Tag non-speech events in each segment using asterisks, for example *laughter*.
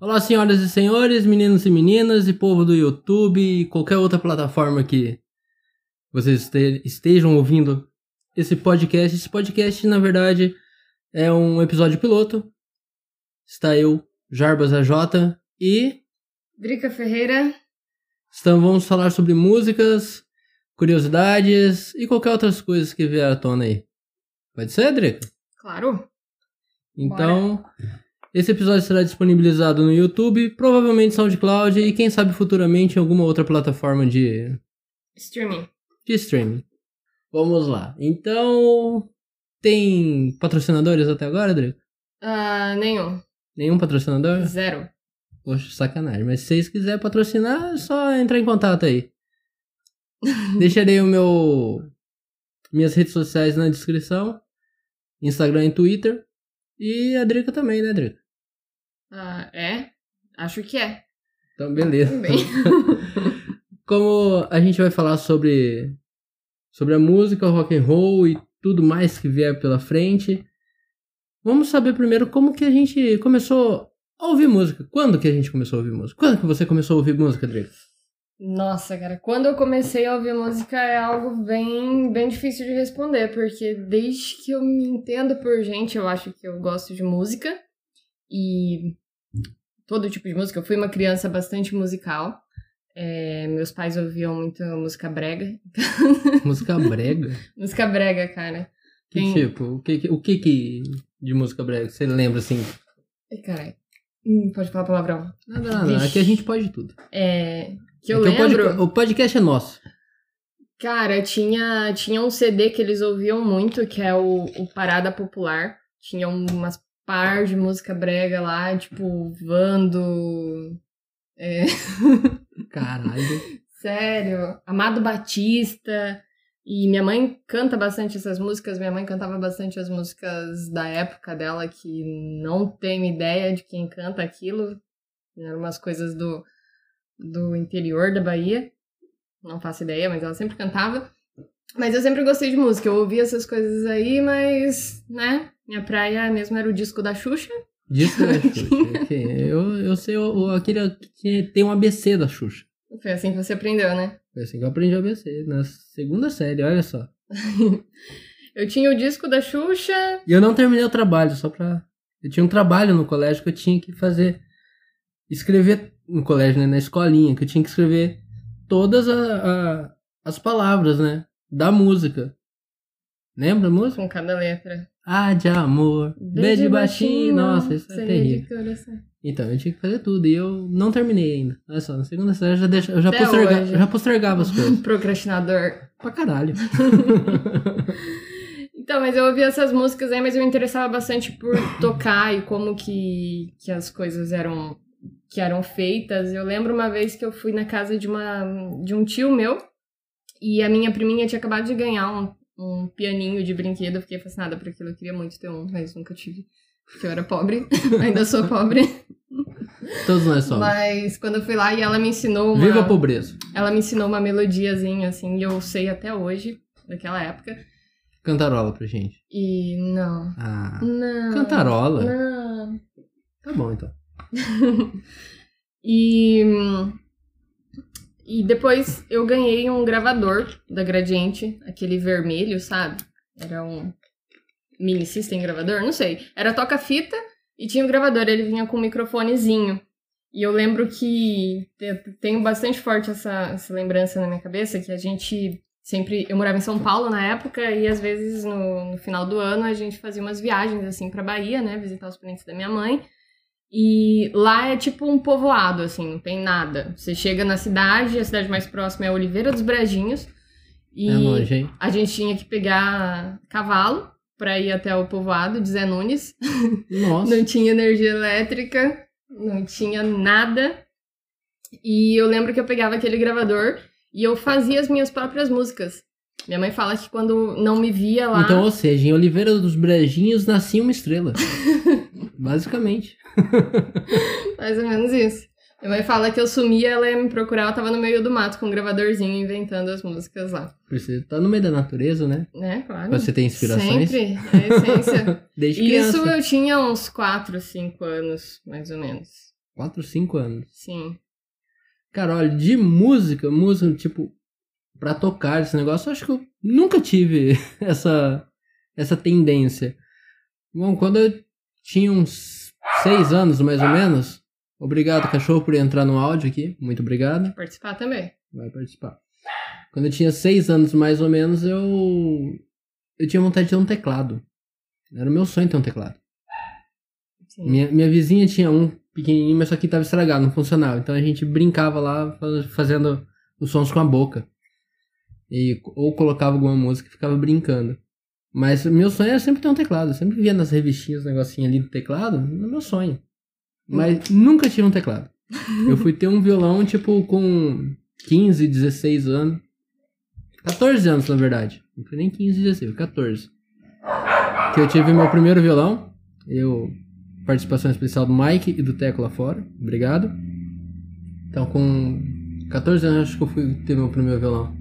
Olá, senhoras e senhores, meninos e meninas, e povo do YouTube e qualquer outra plataforma que vocês este- estejam ouvindo esse podcast. Esse podcast, na verdade, é um episódio piloto. Está eu, Jarbas AJ, e Drica Ferreira. estamos, vamos falar sobre músicas, curiosidades e qualquer outras coisas que vier à tona aí. Pode ser, Drica? Claro. Então, esse episódio será disponibilizado no YouTube, provavelmente SoundCloud e quem sabe futuramente em alguma outra plataforma de, Streaming. de streaming. Vamos lá. Então, tem patrocinadores até agora, Drica? Ah, nenhum. Nenhum patrocinador? Zero. Poxa, sacanagem. Mas se vocês quiserem patrocinar, é só entrar em contato aí. *laughs* Deixarei o meu. Minhas redes sociais na descrição. Instagram e Twitter. E a Drica também, né, Drica? Ah, é? Acho que é. Então, beleza. Também. *laughs* Como a gente vai falar sobre. Sobre a música, rock and roll e tudo mais que vier pela frente. Vamos saber primeiro como que a gente começou a ouvir música. Quando que a gente começou a ouvir música? Quando que você começou a ouvir música, Drica? Nossa, cara, quando eu comecei a ouvir música é algo bem, bem difícil de responder, porque desde que eu me entendo por gente, eu acho que eu gosto de música e todo tipo de música. Eu fui uma criança bastante musical. É, meus pais ouviam muito música brega. *laughs* Música brega? música brega, cara. Que Tem- tipo? O que, o que que de música brega você lembra assim? Caralho. Hum, pode falar palavrão. Nada, nada. Vixe. Aqui a gente pode tudo. É, que eu Aqui o lembro. podca- o podcast é nosso. Cara, tinha, tinha um CD que eles ouviam muito, que é o, o Parada Popular. Tinha umas par de música brega lá, tipo, Vando. é, Caralho. *laughs* sério, Amado Batista. E minha mãe canta bastante essas músicas. Minha mãe cantava bastante as músicas da época dela, que não tenho ideia de quem canta aquilo. Eram umas coisas do, do interior da Bahia. Não faço ideia, mas ela sempre cantava. Mas eu sempre gostei de música. Eu ouvia essas coisas aí, mas, né? Minha praia mesmo era o disco da Xuxa. Disco da Xuxa. *laughs* ok. Eu, eu sei o- aquele que tem um ABC da Xuxa. Foi assim que você aprendeu, né? Foi assim que eu aprendi o ABC. Na segunda série, olha só. *laughs* Eu tinha o disco da Xuxa. E eu não terminei o trabalho, só pra. Eu tinha um trabalho no colégio que eu tinha que fazer. Escrever no colégio, né? Na escolinha, que eu tinha que escrever todas a- a- as palavras, né? Da música. Lembra a música? Com cada letra. Ah, de amor. B de baixinho. Nossa, isso é terrível. Então, eu tinha que fazer tudo. E eu não terminei ainda. Olha só, na segunda série eu já, deixa, eu já, posterga- hoje. já postergava as coisas. *laughs* Procrastinador. pra caralho. *laughs* Então, mas eu ouvia essas músicas aí, mas eu me interessava bastante por tocar e como que, que as coisas eram que eram feitas. Eu lembro uma vez que eu fui na casa de uma de um tio meu e a minha priminha tinha acabado de ganhar um, um pianinho de brinquedo. Eu fiquei fascinada por aquilo. Eu queria muito ter um, mas nunca tive. Porque eu era pobre. *laughs* Ainda sou pobre. Todos nós somos. Mas quando eu fui lá e ela me ensinou uma... Viva a pobreza. Ela me ensinou uma melodiazinha, assim, e eu sei até hoje, daquela época. Cantarola pra gente. E não. Ah. Não. Cantarola? Não. Tá bom, então. *laughs* E. E depois eu ganhei um gravador da Gradiente, aquele vermelho, sabe? Era um mini system gravador, não sei. Era toca-fita e tinha o gravador, ele vinha com um microfonezinho. E eu lembro que te- tenho bastante forte essa, essa lembrança na minha cabeça, que a gente sempre. Eu morava em São Paulo na época, e às vezes no, no final do ano a gente fazia umas viagens assim pra Bahia, né? Visitar os parentes da minha mãe. E lá é tipo um povoado, assim, não tem nada. Você chega na cidade, a cidade mais próxima é Oliveira dos Brejinhos. E É longe, hein? a gente tinha que pegar cavalo pra ir até o povoado de Zé Nunes. Nossa. *laughs* Não tinha energia elétrica, não tinha nada. E eu lembro que eu pegava aquele gravador e eu fazia as minhas próprias músicas. Minha mãe fala que quando não me via lá. Então, ou seja, em Oliveira dos Brejinhos nascia uma estrela. *laughs* Basicamente. *laughs* Mais ou menos isso. Minha mãe fala que eu sumia, ela ia me procurar, ela tava no meio do mato com um gravadorzinho inventando as músicas lá. Precisa estar no meio da natureza, né? Né, claro. Você ter inspirações. Sempre, é a essência. *laughs* Desde Isso criança. eu tinha uns 4, 5 anos, mais ou menos. 4, 5 anos. Sim. Cara, olha, de música, música, tipo, pra tocar esse negócio, eu acho que eu nunca tive *laughs* essa, essa tendência. Bom, quando eu tinha uns 6 anos, mais ou menos, obrigado, cachorro, por entrar no áudio aqui, muito obrigado. Participar também. Vai participar. Quando eu tinha 6 anos, mais ou menos, eu, eu tinha vontade de ter um teclado. Era o meu sonho ter um teclado. Sim. Minha, minha vizinha tinha um pequenininho, mas só que tava estragado, não funcionava. Então a gente brincava lá fa- fazendo os sons com a boca. E, ou colocava alguma música e ficava brincando. Mas meu sonho era sempre ter um teclado. Eu sempre via nas revistinhas o negocinho ali do teclado. No meu sonho. Mas nunca tive um teclado. Eu fui ter um violão, tipo, com 15, 16 anos. 14 anos, na verdade. Não foi nem 15, 16, foi 14. Que eu tive meu primeiro violão. Eu participação especial do Mike e do Teco lá fora. Obrigado. Então, com 14 anos, acho que eu fui ter meu primeiro violão.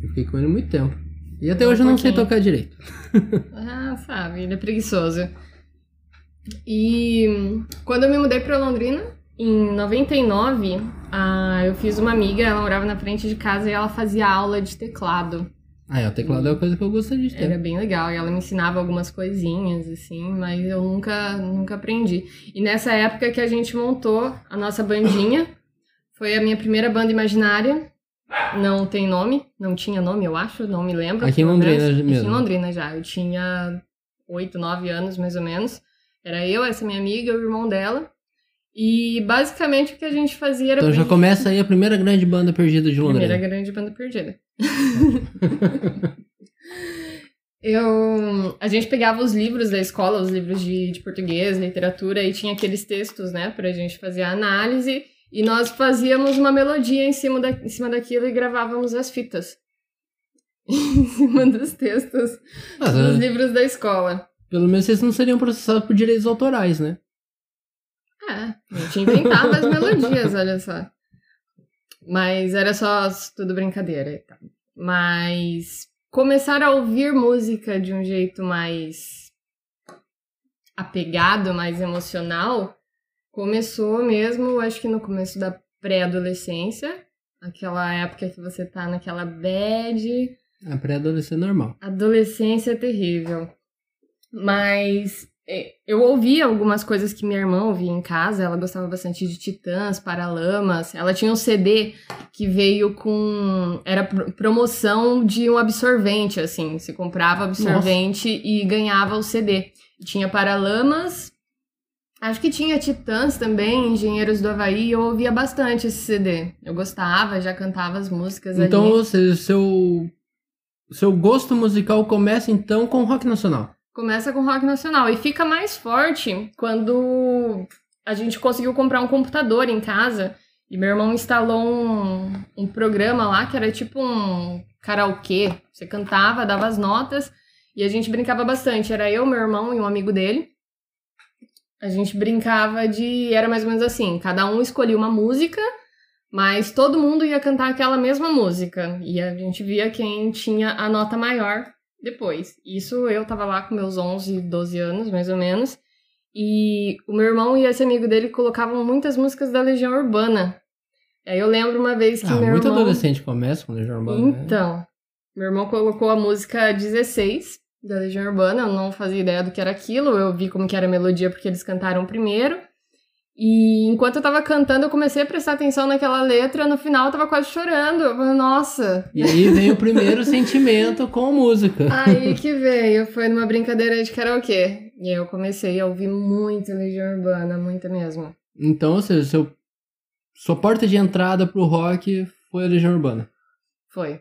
Eu fiquei com ele muito tempo. E até Um hoje eu não sei tocar direito. *laughs* Ah, sabe, ele é preguiçoso. E quando eu me mudei pra Londrina, em 99, ah, eu fiz uma amiga, ela morava na frente de casa e ela fazia aula de teclado. Ah, é, o teclado é uma coisa que eu gostaria de ter. Era bem legal, e ela me ensinava algumas coisinhas, assim, mas eu nunca, nunca aprendi. E nessa época que a gente montou a nossa bandinha, foi a minha primeira banda imaginária. Não tem nome, não tinha nome, eu acho, não me lembro. Aqui em Londrina menos. Aqui mesmo. em Londrina já. Eu tinha oito, nove anos, mais ou menos. Era eu, essa minha amiga, o irmão dela. E basicamente o que a gente fazia era. Então já começa aí a primeira grande banda perdida de Londrina. Primeira grande banda perdida. *laughs* Eu, a gente pegava os livros da escola, os livros de, de português, literatura, e tinha aqueles textos, né, pra gente fazer a análise, e nós fazíamos uma melodia em cima, da, em cima daquilo e gravávamos as fitas. *laughs* em cima dos textos Mas, dos é, livros da escola. pelo menos vocês não seriam processados por direitos autorais, né? É, a gente inventava as melodias, olha só. Mas era só tudo brincadeira e tal. Mas começar a ouvir música de um jeito mais apegado, mais emocional, começou mesmo, acho que no começo da pré-adolescência, aquela época que você tá naquela bad, A pré-adolescência é normal. Adolescência é terrível. Mas é, eu ouvi algumas coisas que minha irmã ouvia em casa. Ela gostava bastante de Titãs, Paralamas. Ela tinha um CD que veio com. Era pro- promoção de um absorvente, assim. Você comprava absorvente e ganhava o CD. Tinha Paralamas. Acho que tinha Titãs também, Engenheiros do Havaí. Eu ouvia bastante esse CD. Eu gostava, já cantava as músicas Então, ali. ou seja, seu, seu gosto musical começa então com rock nacional. Começa com rock nacional e fica mais forte quando a gente conseguiu comprar um computador em casa e meu irmão instalou um, um programa lá que era tipo um karaokê. Você cantava, dava as notas e a gente brincava bastante. Era eu, meu irmão e um amigo dele. A gente brincava de. Era mais ou menos assim: cada um escolhia uma música, mas todo mundo ia cantar aquela mesma música. E a gente via quem tinha a nota maior depois. Isso eu tava lá com meus 11, 12 anos, mais ou menos. E o meu irmão e esse amigo dele colocavam muitas músicas da Legião Urbana. Aí eu lembro uma vez que Ah, meu muito irmão... adolescente começa com Legião Urbana. né? Então, meu irmão colocou a música 16 da Legião Urbana, eu não fazia ideia do que era aquilo, eu vi como que era a melodia porque eles cantaram primeiro. E enquanto eu tava cantando, eu comecei a prestar atenção naquela letra, no final eu tava quase chorando. Eu falei, nossa, E aí vem o primeiro *laughs* sentimento com a música. Aí que veio, foi numa brincadeira de karaokê. E aí eu comecei a ouvir muito Legião Urbana, muita mesmo. Então, ou seja, seu, sua porta de entrada pro rock foi a Legião Urbana. Foi.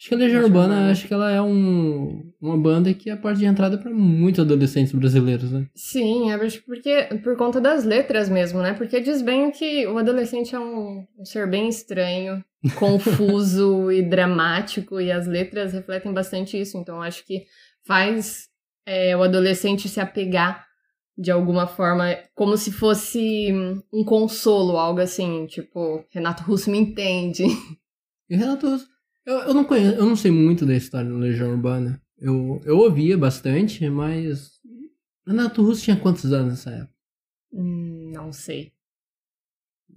Acho que a Legião Legião Urbana, acho que ela é um, uma banda que é a porta de entrada pra muitos adolescentes brasileiros, né? Sim, acho porque por conta das letras mesmo, né? Porque diz bem que o adolescente é um, um ser bem estranho, *laughs* confuso e dramático, e as letras refletem bastante isso. Então acho que faz é, o adolescente se apegar de alguma forma, como se fosse um consolo, algo assim, tipo, Renato Russo me entende. E o Renato Russo, eu, eu não conheço, eu não sei muito da história da Legião Urbana. Eu, eu ouvia bastante, mas. Renato Russo tinha quantos anos nessa época? Hum, não sei.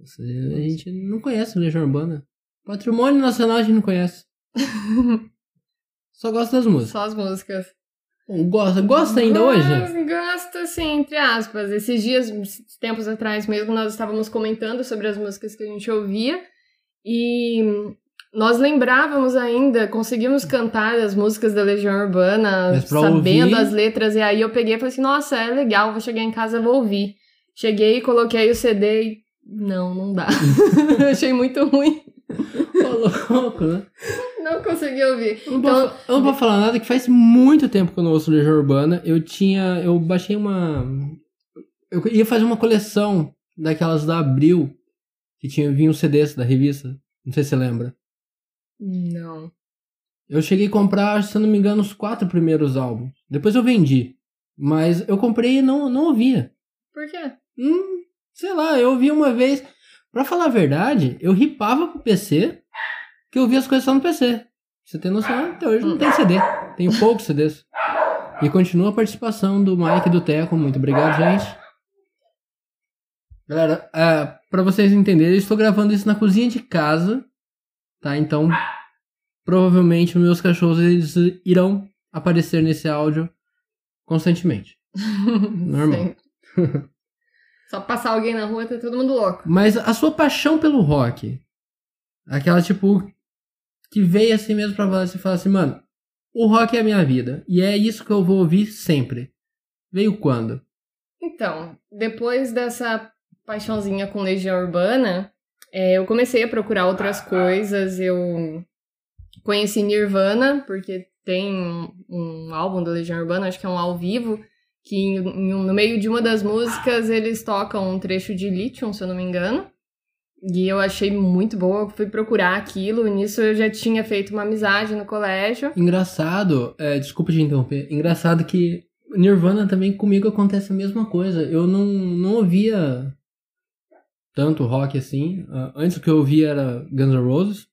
Você- a gente não conhece Legião Urbana. Patrimônio Nacional a gente não conhece. *laughs* Só gosta das músicas. Só as músicas. Gosta, gosta ainda hoje? Gosto, Gosto, assim, entre aspas. Esses dias, tempos atrás mesmo, nós estávamos comentando sobre as músicas que a gente ouvia e nós lembrávamos ainda, conseguimos cantar as músicas da Legião Urbana, sabendo ouvir- as letras, e aí eu peguei e falei assim, nossa, é legal, vou chegar em casa e vou ouvir. Cheguei, coloquei o CD e... Não, não dá. *laughs* Eu Achei muito ruim. Ô, louco, né? Não consegui ouvir. Eu não, Então, posso, eu não posso falar nada que faz muito tempo que eu não ouço Legião Urbana. Eu tinha. Eu baixei uma. Eu ia fazer uma coleção daquelas da Abril, que tinha vinha um CDs da revista. Não sei se você lembra. Não. Eu cheguei a comprar, se eu não me engano, os quatro primeiros álbuns. Depois eu vendi. Mas eu comprei e não, não ouvia. Por quê? Hum, sei lá, eu ouvi uma vez. Pra falar a verdade, eu ripava pro PC que eu ouvia as coisas só no PC. Você tem noção? Até hoje não tem CD. Tenho poucos CDs. E continua a participação do Mike e do Teco. Muito obrigado, gente. Galera, é, pra vocês entenderem, eu estou gravando isso na cozinha de casa. Tá? Então, provavelmente meus cachorros eles irão aparecer nesse áudio constantemente. *laughs* Normal. *laughs* Só passar alguém na rua tá todo mundo louco. Mas a sua paixão pelo rock, aquela tipo que veio assim mesmo pra você e falar assim, mano, o rock é a minha vida e é isso que eu vou ouvir sempre. Veio quando? Então, depois dessa paixãozinha com Legião Urbana, é, eu comecei a procurar outras coisas. Eu conheci Nirvana, porque tem um, um álbum da Legião Urbana, acho que é um ao vivo, que em- em no meio de uma das músicas eles tocam um trecho de Lithium, se eu não me engano. E eu achei muito boa, fui procurar aquilo. Nisso eu já tinha feito uma amizade no colégio. Engraçado, é, desculpa te interromper, engraçado que Nirvana também comigo acontece a mesma coisa. Eu não, não ouvia tanto rock assim. Ah, antes o que eu ouvia era Guns N' Roses,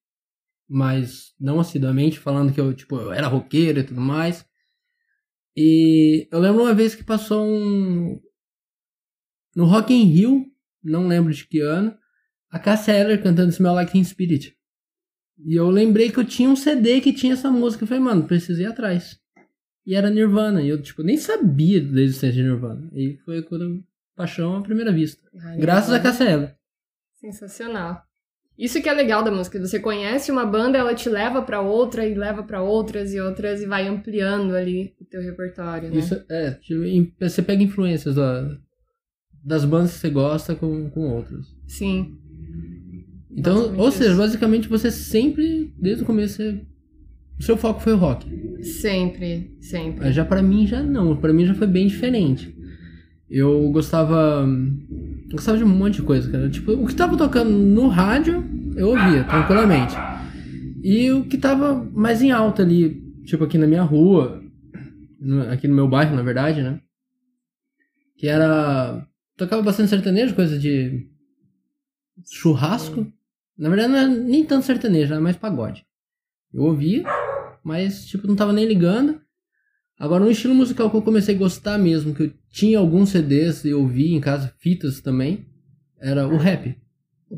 mas não assiduamente, falando que eu, tipo, eu era roqueiro e tudo mais. E eu lembro uma vez que passou um. No Rock in Rio, não lembro de que ano, a Cassia Eller cantando Smell Like Teen Spirit. E eu lembrei que eu tinha um CD que tinha essa música. Eu falei, mano, precisei ir atrás. E era Nirvana. E eu, tipo, nem sabia da existência de Nirvana. E foi quando eu... paixão à primeira vista. Ai, Graças a Eller. Sensacional. Isso que é legal da música. Você conhece uma banda, ela te leva pra outra e leva pra outras e outras e vai ampliando ali o teu repertório, né? Isso é, você pega influências da- das bandas que você gosta com, com outras. Sim. Então, ou seja, isso. basicamente você sempre, desde o começo, você- o seu foco foi o rock. Sempre, sempre. Mas já pra mim já não, pra mim já foi bem diferente. Eu gostava eu gostava de um monte de coisa, cara. Tipo, o que tava tocando no rádio, eu ouvia tranquilamente. E o que tava mais em alta ali, tipo aqui na minha rua, aqui no meu bairro, na verdade, né? Que era tocava bastante sertanejo, coisa de churrasco. Na verdade não era nem tanto sertanejo, era mais pagode. Eu ouvia, mas tipo não tava nem ligando. Agora, um estilo musical que eu comecei a gostar mesmo, que eu tinha alguns CDs e ouvi em casa, fitas também, era o rap.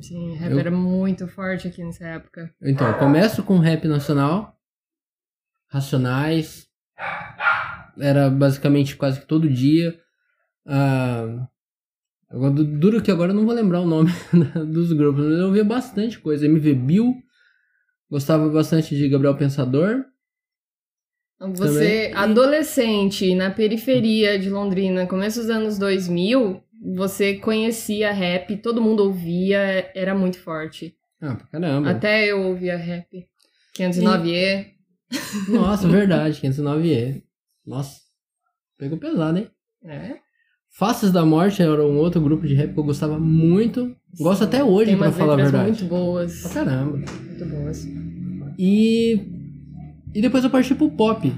Sim, rap Eu- era muito forte aqui nessa época. Então, eu começo com rap nacional, Racionais, era basicamente quase que todo dia. Ah, agora, du- duro que agora eu não vou lembrar o nome *laughs* dos grupos, mas eu ouvia bastante coisa. MV Bill, gostava bastante de Gabriel Pensador. Você, Também. adolescente, na periferia de Londrina, começo dos anos 2000, você conhecia rap, todo mundo ouvia, era muito forte. Ah, pra caramba. Até eu ouvia rap. 509E. Nossa, *laughs* verdade, 509E. Nossa, pegou pesado, hein? É. Faces da Morte era um outro grupo de rap que eu gostava muito. Gosto Sim. até hoje, Tem pra falar a verdade. muito boas. Pra caramba. Muito boas. E. E depois eu parti pro pop.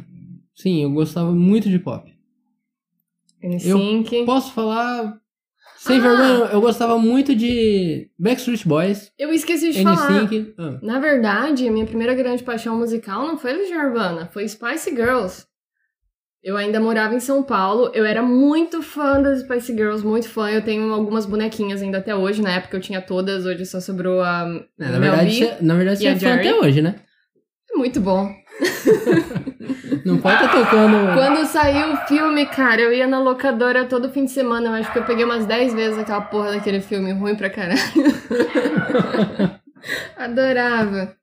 Sim, eu gostava muito de pop. N5. Posso falar. Sem Ah! vergonha, eu gostava muito de Backstreet Boys, Eu esqueci de falar. N5. Ah, Na verdade, a minha primeira grande paixão musical não foi Legião Urbana, foi Spice Girls. Eu ainda morava em São Paulo. Eu era muito fã das Spice Girls, muito fã. Eu tenho algumas bonequinhas ainda até hoje. Na época eu tinha todas, hoje só sobrou a. É, na, verdade, você, na verdade, você é fã até hoje, né? Muito bom. *laughs* Não pode estar tá tocando. Quando saiu o filme, cara, eu ia na locadora todo fim de semana. Eu acho que eu peguei umas 10 vezes aquela porra daquele filme ruim pra caralho. *laughs* Adorava.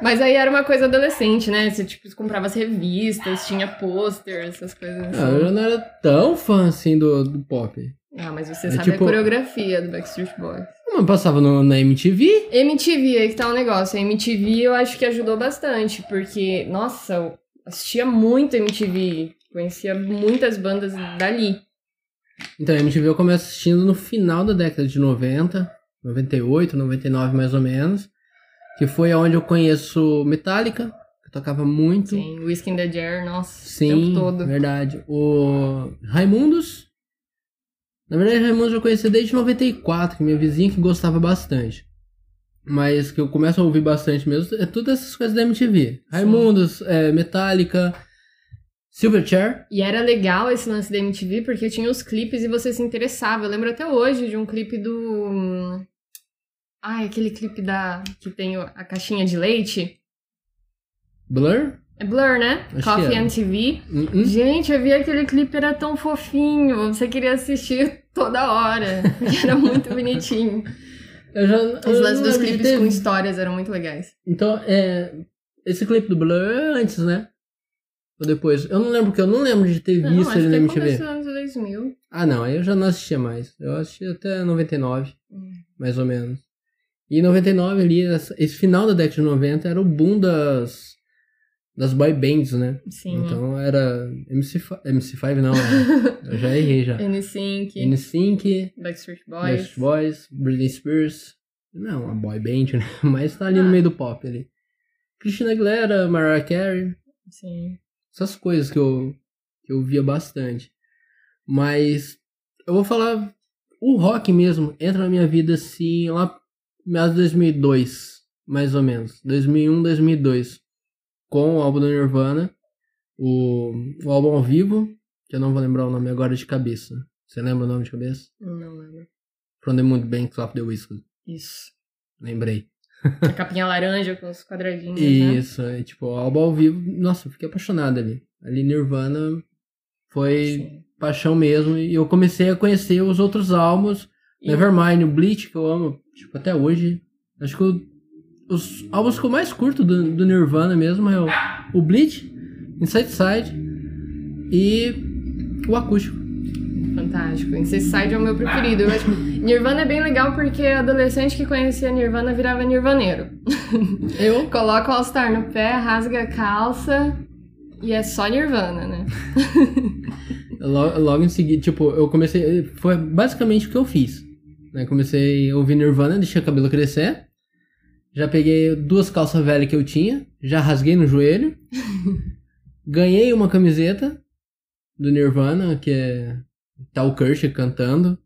Mas aí era uma coisa adolescente, né? Você, tipo, comprava as revistas, tinha pôster, essas coisas assim. Ah, eu não era tão fã, assim, do, do pop. Ah, mas você é, sabe tipo... a coreografia do Backstreet Boys. Não, passava no, na MTV? MTV, aí que tá o um negócio. A MTV eu acho que ajudou bastante, porque, nossa, eu assistia muito MTV. Conhecia muitas bandas dali. Então, a MTV eu comecei assistindo no final da década de 90, 98, 99 mais ou menos. Que foi onde eu conheço Metallica, que tocava muito. Sim, Whiskey in the Jar, nossa, Sim, o tempo todo. verdade. O Raimundos. Na verdade, Raimundos eu conheci desde 94, que minha vizinha que gostava bastante. Mas que eu começo a ouvir bastante mesmo, é todas essas coisas da MTV. Raimundos, é, Metallica, Silverchair. E era legal esse lance da MTV, porque tinha os clipes e você se interessava. Eu lembro até hoje de um clipe do Ai, aquele clipe da. que tem a caixinha de leite. Blur? É Blur, né? Acho Coffee and TV. Uh -uh. Gente, eu vi aquele clipe, era tão fofinho. Você queria assistir *laughs* toda hora. era muito bonitinho. Já, Os lances dos clipes teve... com histórias eram muito legais. Então, é. Esse clipe do Blur é antes, né? Ou depois? Eu não lembro, porque eu não lembro de ter não, visto ele na MTV. Nos anos 2000. Ah, não, aí eu já não assistia mais. Eu assistia até 99, hum. mais ou menos. E em 99 ali, esse final da década de 90 era o boom das, das boy bands, né? Sim. Então era MC5, MC5 não, eu já errei já. *laughs* NSYNC. NSYNC. Backstreet Boys. Backstreet Boys, Britney Spears. Não, uma boy band, né? *laughs* Mas tá ali ah. no meio do pop ali. Christina Aguilera, Mariah Carey. Sim. Essas coisas que eu, que eu via bastante. Mas eu vou falar, o rock mesmo entra na minha vida assim lá meados de 2002, mais ou menos. 2001, 2002. Com o álbum do Nirvana. O, o álbum ao vivo, que eu não vou lembrar o nome agora de cabeça. Você lembra o nome de cabeça? Não lembro. From the Moon Banks of the Whiskey. Isso. Lembrei. *laughs* A capinha laranja com os quadradinhos. Né? Isso, né? é, tipo, o álbum ao vivo. Nossa, eu fiquei apaixonado ali. Ali Nirvana foi Sim. paixão mesmo. E eu comecei a conhecer os outros álbuns e... Nevermind, o Bleach, que eu amo, tipo, até hoje. Acho que eu, os álbuns que eu mais curto do, do Nirvana mesmo é o, o Bleach, Inside Side e o acústico. Fantástico. Inside Side é o meu preferido. Eu acho Nirvana é bem legal porque adolescente que conhecia Nirvana virava nirvaneiro. *laughs* Eu? Coloca o All-Star no pé, rasga a calça e é só Nirvana, né? *laughs* logo, logo em seguida, tipo, eu comecei. Foi basicamente o que eu fiz. Né? Comecei a ouvir Nirvana, deixei o cabelo crescer. Já peguei duas calças velhas que eu tinha, já rasguei no joelho. *laughs* ganhei uma camiseta do Nirvana, que é tá o Kurt cantando.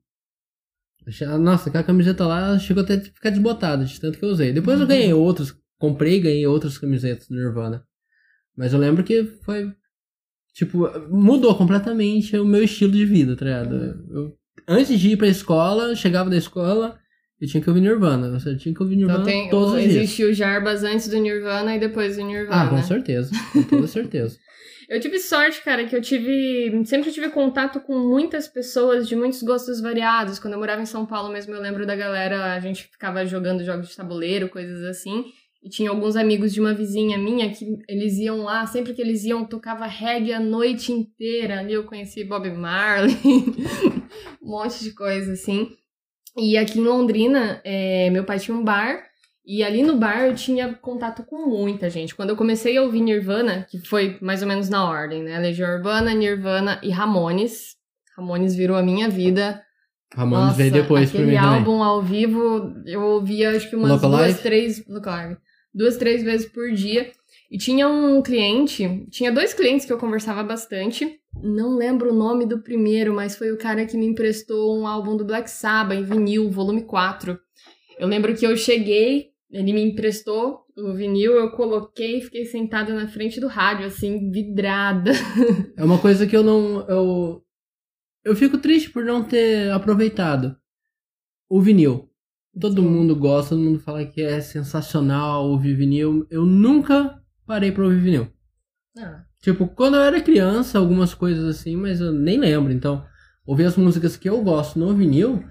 Nossa, aquela camiseta lá chegou até a ficar desbotada, de tanto que eu usei. Depois eu ganhei outros, comprei e ganhei outras camisetas do Nirvana. Mas eu lembro que foi. Tipo, mudou completamente o meu estilo de vida, tá ligado? Eu antes de ir pra escola, chegava da escola, eu tinha que ouvir Nirvana. Você tinha que ouvir Nirvana então, tem, todos os dias. Existiu o Jarbas antes do Nirvana e depois do Nirvana. Ah, com certeza. Com toda certeza. *laughs* eu tive sorte, cara, que eu tive. Sempre tive contato com muitas pessoas de muitos gostos variados. Quando eu morava em São Paulo mesmo, eu lembro da galera, a gente ficava jogando jogos de tabuleiro, coisas assim. E tinha alguns amigos de uma vizinha minha que eles iam lá, sempre que eles iam, tocava reggae a noite inteira. Ali eu conheci Bob Marley, *laughs* um monte de coisa assim. E aqui em Londrina, é, meu pai tinha um bar, e ali no bar eu tinha contato com muita gente. Quando eu comecei a ouvir Nirvana, que foi mais ou menos na ordem, né? Legião Urbana, Nirvana e Ramones. Ramones virou a minha vida. Ramones Nossa, veio depois aquele pra mim álbum também. ao vivo, eu ouvia acho que umas Local duas, Live? três... Local duas, três vezes por dia. E tinha um cliente, tinha dois clientes que eu conversava bastante. Não lembro o nome do primeiro, mas foi o cara que me emprestou um álbum do Black Sabbath em vinil, volume 4. Eu lembro que eu cheguei ele me emprestou o vinil, eu coloquei e fiquei sentada na frente do rádio, assim, vidrada. *laughs* É uma coisa que eu não. Eu, eu fico triste por não ter aproveitado o vinil. Todo Sim. mundo gosta, todo mundo fala que é sensacional ouvir vinil. Eu nunca parei pra ouvir vinil. Ah, Tipo, quando eu era criança, algumas coisas assim, mas eu nem lembro. Então, ouvir as músicas que eu gosto no vinil,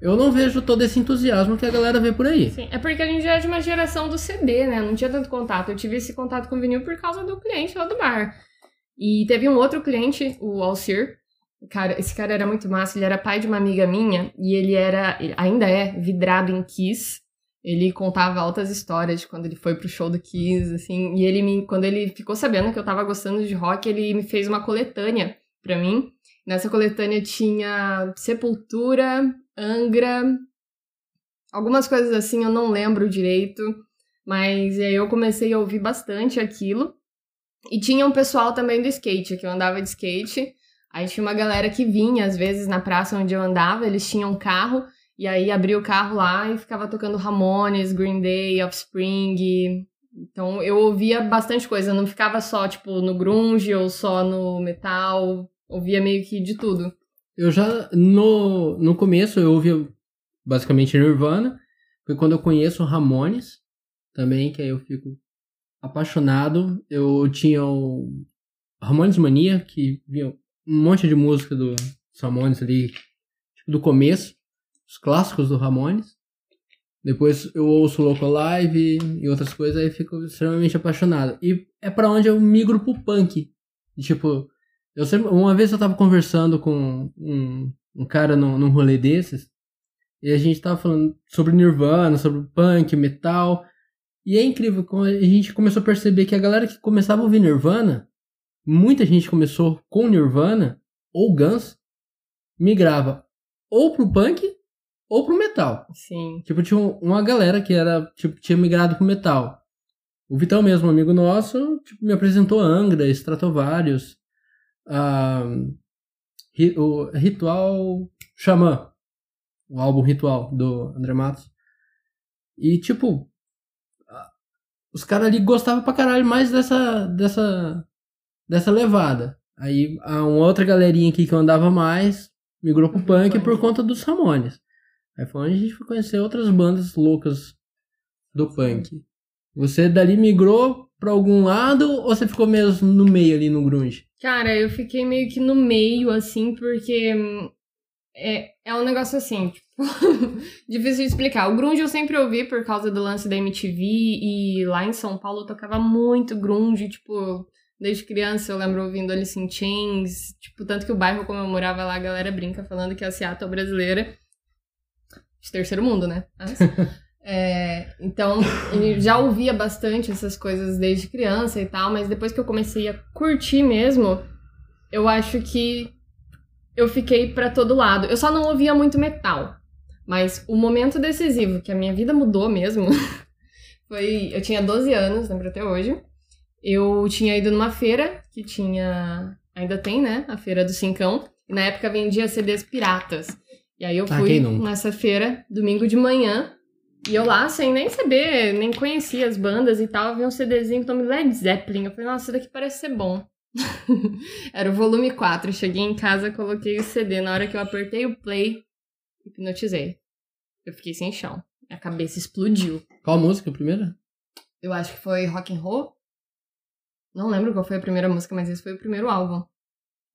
eu não vejo todo esse entusiasmo que a galera vê por aí. sim. É porque a gente já é de uma geração do CD, né? Não tinha tanto contato. Eu tive esse contato com o vinil por causa do cliente lá do bar. E teve um outro cliente, o Alcir. Cara, esse cara era muito massa. Ele era pai de uma amiga minha e ele era, ainda é, vidrado em Kiss. Ele contava altas histórias de quando ele foi pro show do Kiss, assim. E ele me, quando ele ficou sabendo que eu tava gostando de rock, ele me fez uma coletânea pra mim. Nessa coletânea tinha Sepultura, Angra, algumas coisas assim, eu não lembro direito. Mas aí eu comecei a ouvir bastante aquilo. E tinha um pessoal também do skate, que eu andava de skate. Aí tinha uma galera que vinha, às vezes, na praça onde eu andava, eles tinham um carro, e aí abria o carro lá e ficava tocando Ramones, Green Day, Offspring. Então eu ouvia bastante coisa, não ficava só, tipo, no grunge ou só no metal, ouvia meio que de tudo. Eu já, no, no começo, eu ouvia basicamente Nirvana. Foi quando eu conheço Ramones também, que aí eu fico apaixonado. Eu tinha o Ramones Mania, que vinha um monte de música do Ramones ali, tipo, do começo, os clássicos do Ramones. Depois eu ouço Local Live e outras coisas, aí fico extremamente apaixonado. E é pra onde eu migro pro punk. Tipo, eu sempre, uma vez eu tava conversando com um, um cara num, num rolê desses, e a gente tava falando sobre Nirvana, sobre punk, metal. E é incrível a gente começou a perceber que a galera que começava a ouvir Nirvana, muita gente começou com Nirvana ou Guns, migrava ou pro punk ou pro metal. Sim. Tipo, tinha um- uma galera que era, tipo, tinha migrado pro metal. O Vitão mesmo, um amigo nosso, tipo, me apresentou Angra, Stratovarius, ri- o Ritual Xamã, o álbum Ritual do André Matos. E, tipo, os caras ali gostavam pra caralho mais dessa, dessa, dessa levada. Aí, uma outra galerinha aqui que eu andava mais, migrou pro Uhum, punk punk. por conta dos Ramones. Aí foi onde a gente foi conhecer outras bandas loucas do punk. Você dali migrou pra algum lado ou você ficou mesmo no meio ali no grunge? Cara, eu fiquei meio que no meio, assim, porque hum, é, é um negócio assim, *laughs* tipo, difícil de explicar. O grunge eu sempre ouvi por causa do lance da MTV e lá em São Paulo eu tocava muito grunge, tipo, desde criança eu lembro ouvindo Alice in Chains, tipo, tanto que o bairro como eu morava lá, a galera brinca falando que a Seattle brasileira de terceiro mundo, né? Mas, *laughs* é, então, eu já ouvia bastante essas coisas desde criança e tal, mas depois que eu comecei a curtir mesmo, eu acho que eu fiquei pra todo lado. Eu só não ouvia muito metal. Mas o momento decisivo que a minha vida mudou mesmo *laughs* foi. Eu tinha 12 anos, lembro até hoje. Eu tinha ido numa feira que tinha. Ainda tem, né? A feira do Cincão. E na época vendia CDs piratas. E aí eu Ah, fui nessa feira, domingo de manhã. E eu lá, sem nem saber, nem conhecia as bandas e tal, vi um CDzinho o nome Led Zeppelin. Eu falei, nossa, isso daqui parece ser bom. *laughs* Era o volume 4. Cheguei em casa, coloquei o CD. Na hora que eu apertei o play, hipnotizei. Eu fiquei sem chão. A cabeça explodiu. Qual música a primeira? Eu acho que foi Rock and Roll. Não lembro qual foi a primeira música, mas esse foi o primeiro álbum.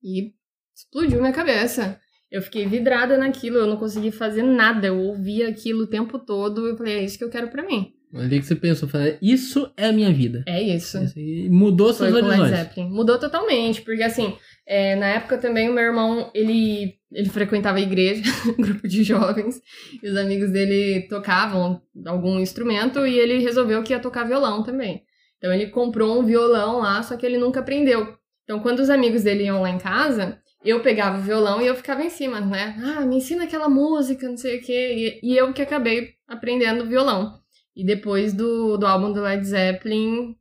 E explodiu minha cabeça. Eu fiquei vidrada naquilo, eu não consegui fazer nada. Eu ouvia aquilo o tempo todo. Eu falei, é isso que eu quero pra mim. Ali que você pensou, falei, isso é a minha vida. É isso. Mudou seus Foi com Led horizontes. Mudou totalmente, porque assim, é, na época também o meu irmão, ele, ele frequentava a igreja, um *laughs* grupo de jovens, e os amigos dele tocavam algum instrumento e ele resolveu que ia tocar violão também. Então ele comprou um violão lá, só que ele nunca aprendeu. Então quando os amigos dele iam lá em casa, eu pegava o violão e eu ficava em cima, né? Ah, me ensina aquela música, não sei o quê. E, e eu que acabei aprendendo violão. E depois do, do álbum do Led Zeppelin,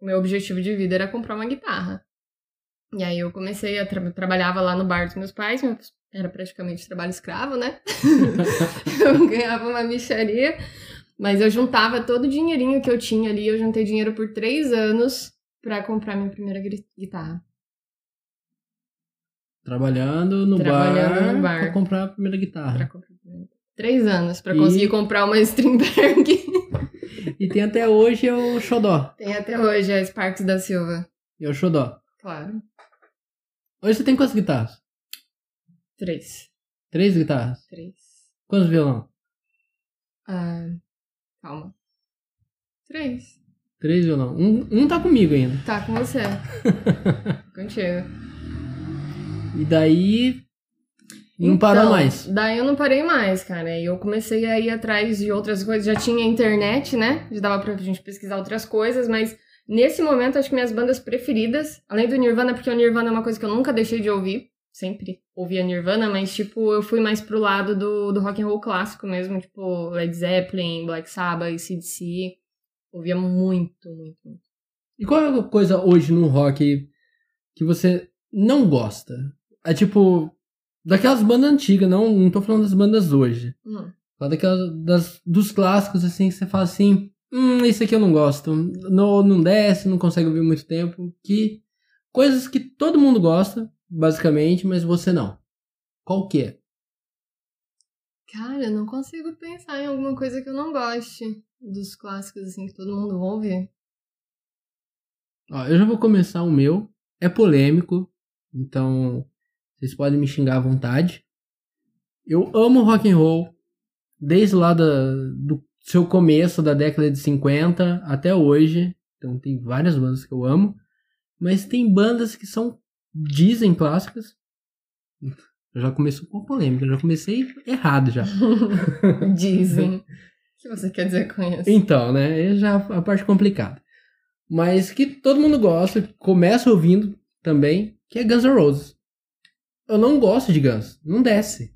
o meu objetivo de vida era comprar uma guitarra. E aí eu comecei a tra trabalhava lá no bar dos meus pais, meu- era praticamente trabalho escravo, né? *laughs* *laughs* eu ganhava uma micharia. Mas eu juntava todo o dinheirinho que eu tinha ali, eu juntei dinheiro por três anos pra comprar minha primeira guitarra. Trabalhando no Trabalhando bar, no bar. pra comprar a primeira guitarra. Comprar Três anos pra E- conseguir comprar uma Strindberg. E tem até hoje o Xodó. Tem até hoje a Sparks da Silva. E o Xodó. Claro. Hoje você tem quantas guitarras? Três. Três guitarras? Três. Quantos violão? Ah, calma. Três. Três violão. Um, um tá comigo ainda. Tá com você. *laughs* Contigo. E daí. Não parou Então, mais. Daí eu não parei mais, cara. E eu comecei a ir atrás de outras coisas. Já tinha internet, né? Já dava pra gente pesquisar outras coisas, mas nesse momento acho que minhas bandas preferidas, além do Nirvana, porque o Nirvana é uma coisa que eu nunca deixei de ouvir. Sempre ouvia Nirvana, mas tipo, eu fui mais pro lado do, do rock and roll clássico mesmo, tipo Led Zeppelin, Black Sabbath, CDC. Ouvia muito, muito, muito. E qual é a coisa hoje no rock que você não gosta? É tipo. Daquelas bandas antigas, não, não tô falando das bandas hoje. Hum. Fala daquelas das, dos clássicos, assim, que você fala assim. Hum, esse aqui eu não gosto. Não, não desce, não consegue ouvir muito tempo. Que. Coisas que todo mundo gosta, basicamente, mas você não. Qual que é? Cara, eu não consigo pensar em alguma coisa que eu não goste dos clássicos, assim, que todo mundo ouve. Ó, eu já vou começar o meu. É polêmico, então vocês podem me xingar à vontade. Eu amo rock and roll desde lá da, do seu começo da década de 50 até hoje. Então tem várias bandas que eu amo, mas tem bandas que são dizem clássicas. Eu já comecei com a polêmica, já comecei errado já. *laughs* Dizem. *laughs* O que você quer dizer com isso? Então, né? É já a parte complicada. Mas que todo mundo gosta, começa ouvindo também, que é Guns N' Roses. Eu não gosto de Guns, não desce.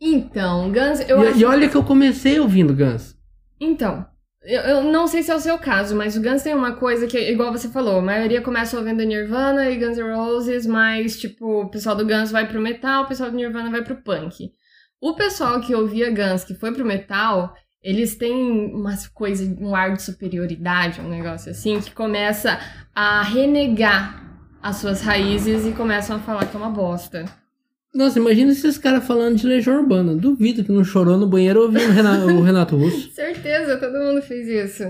Então, Guns, eu e, acho. e olha que eu comecei ouvindo Guns. Então, eu, eu não sei se é o seu caso, mas o Guns tem uma coisa que, igual você falou, a maioria começa ouvindo Nirvana e Guns N' Roses, mas, tipo, o pessoal do Guns vai pro metal, o pessoal do Nirvana vai pro punk. O pessoal que ouvia Guns, que foi pro metal, eles têm umas coisas, um ar de superioridade, um negócio assim, que começa a renegar as suas raízes e começam a falar que é uma bosta. Nossa, imagina esses caras falando de Legião Urbana. Duvido que não chorou no banheiro ouvindo o Renato, *laughs* o Renato Russo. Certeza, todo mundo fez isso.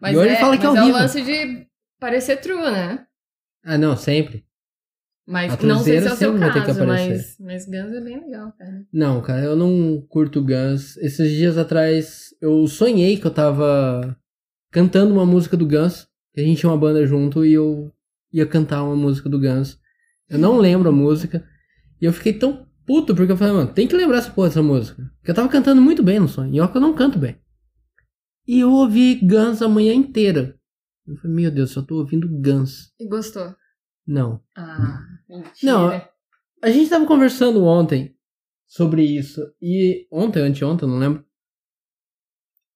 Mas E hoje é, fala que é mas é horrível. lance de parecer true, né? Ah, não, sempre. Mas não sei se é o seu caso, mas, mas Guns é bem legal, cara. Não, cara, eu não curto Guns. Esses dias atrás eu sonhei que eu tava cantando uma música do Guns. Que a gente tinha uma banda junto e eu ia cantar uma música do Guns. Eu não lembro a música. E eu fiquei tão puto porque eu falei, mano, tem que lembrar essa porra dessa música. Porque eu tava cantando muito bem no sonho. E olha que eu não canto bem. E eu ouvi Guns a manhã inteira. Eu falei, meu Deus, só tô ouvindo Guns. E gostou? Não. Ah, mentira. Não, A gente tava conversando ontem sobre isso. E ontem, anteontem, não lembro.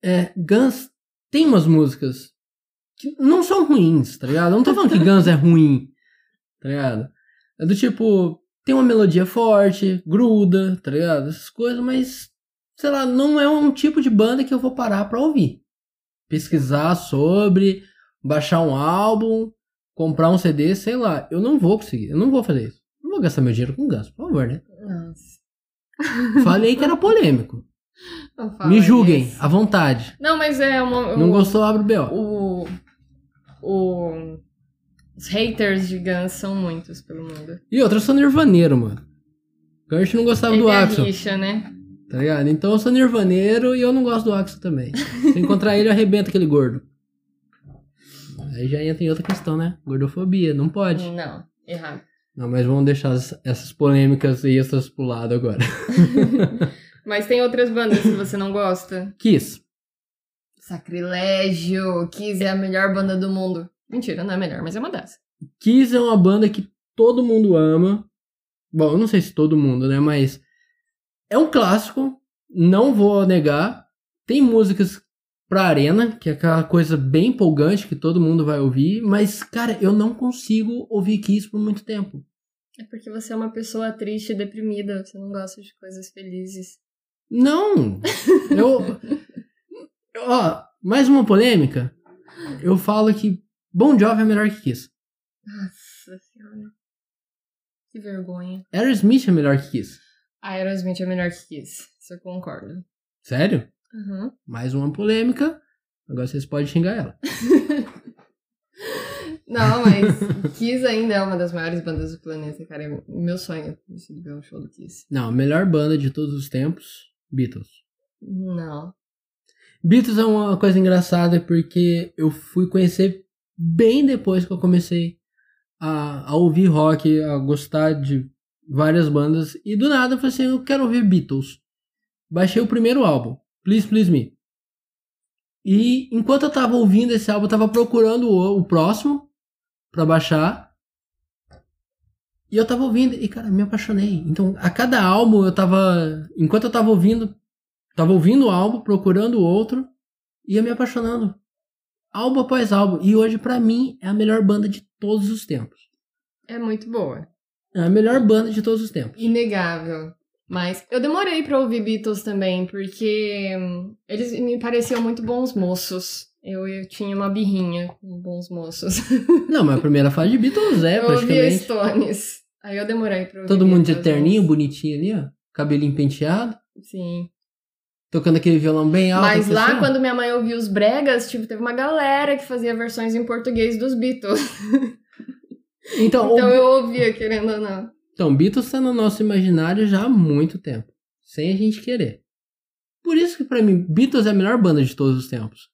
É, Guns tem umas músicas que não são ruins, tá ligado? Eu não tô falando que Guns é ruim, tá ligado? É do tipo, tem uma melodia forte, gruda, tá ligado? Essas coisas, mas, sei lá, não é um tipo de banda que eu vou parar pra ouvir. Pesquisar sobre, baixar um álbum, comprar um CD, sei lá. Eu não vou conseguir, eu não vou fazer isso. Não vou gastar meu dinheiro com Guns, por favor, né? Nossa. Falei que era polêmico. Não Me julguem, isso. à vontade. Não, mas é uma. Não o- gostou, abre o B.O. O, o, os haters de Guns são muitos pelo mundo. E outra, eu sou nirvaneiro, mano. Gert não gostava Ele do é Axel, rixa, né? tá ligado? Então eu sou nirvaneiro e eu não gosto do Axel também. Se encontrar ele, eu arrebento aquele gordo. Aí já entra em outra questão, né? Gordofobia, não pode. Não, errado. Não, mas vamos deixar as- essas polêmicas extras pro lado agora. *laughs* Mas tem outras bandas que você não gosta? Kiss. Sacrilégio, Kiss é a melhor banda do mundo. Mentira, não é a melhor, mas é uma das. Kiss é uma banda que todo mundo ama. Bom, eu não sei se todo mundo, né? Mas é um clássico, não vou negar. Tem músicas pra arena, que é aquela coisa bem empolgante que todo mundo vai ouvir. Mas, cara, eu não consigo ouvir Kiss por muito tempo. É porque você é uma pessoa triste e deprimida, você não gosta de coisas felizes. Não! Eu, *laughs* Ó, mais uma polêmica. Eu falo que Bon Jovi é melhor que Kiss. Nossa senhora. Que vergonha. Aerosmith é melhor que Kiss. A Aerosmith é melhor que Kiss. Isso eu concordo. Sério? Uhum. Mais uma polêmica. Agora vocês podem xingar ela. *laughs* Não, mas Kiss ainda é uma das maiores bandas do planeta, cara. É meu sonho de ver um show do Kiss. Não, a melhor banda de todos os tempos, Beatles. Não. Beatles é uma coisa engraçada porque eu fui conhecer bem depois que eu comecei a, a ouvir rock, a gostar de várias bandas. E do nada eu falei assim: eu quero ouvir Beatles. Baixei o primeiro álbum, Please Please Me. E enquanto eu tava ouvindo esse álbum, eu tava procurando o, o próximo pra baixar. E eu tava ouvindo e, cara, me apaixonei. Então, a cada álbum eu tava. Enquanto eu tava ouvindo, tava ouvindo o álbum, procurando o outro, ia me apaixonando. Álbum após álbum. E hoje, pra mim, é a melhor banda de todos os tempos. É muito boa. É a melhor banda de todos os tempos. Inegável. Mas eu demorei pra ouvir Beatles também, porque hum, eles me pareciam muito bons moços. Eu, eu tinha uma birrinha com bons moços. *laughs* Não, mas a primeira fase de Beatles é, eu praticamente. Stones. Aí eu demorei pra ouvir Todo mundo de terninho, bonitinho ali, ó. Cabelinho penteado. Sim. Tocando aquele violão bem alto. Mas assim, lá, ó. quando minha mãe ouvia os bregas, tipo, teve uma galera que fazia versões em português dos Beatles. Então, *laughs* Então o... eu ouvia, querendo ou não. então, Beatles tá no nosso imaginário já há muito tempo. Sem a gente querer. Por isso que pra mim, Beatles é a melhor banda de todos os tempos.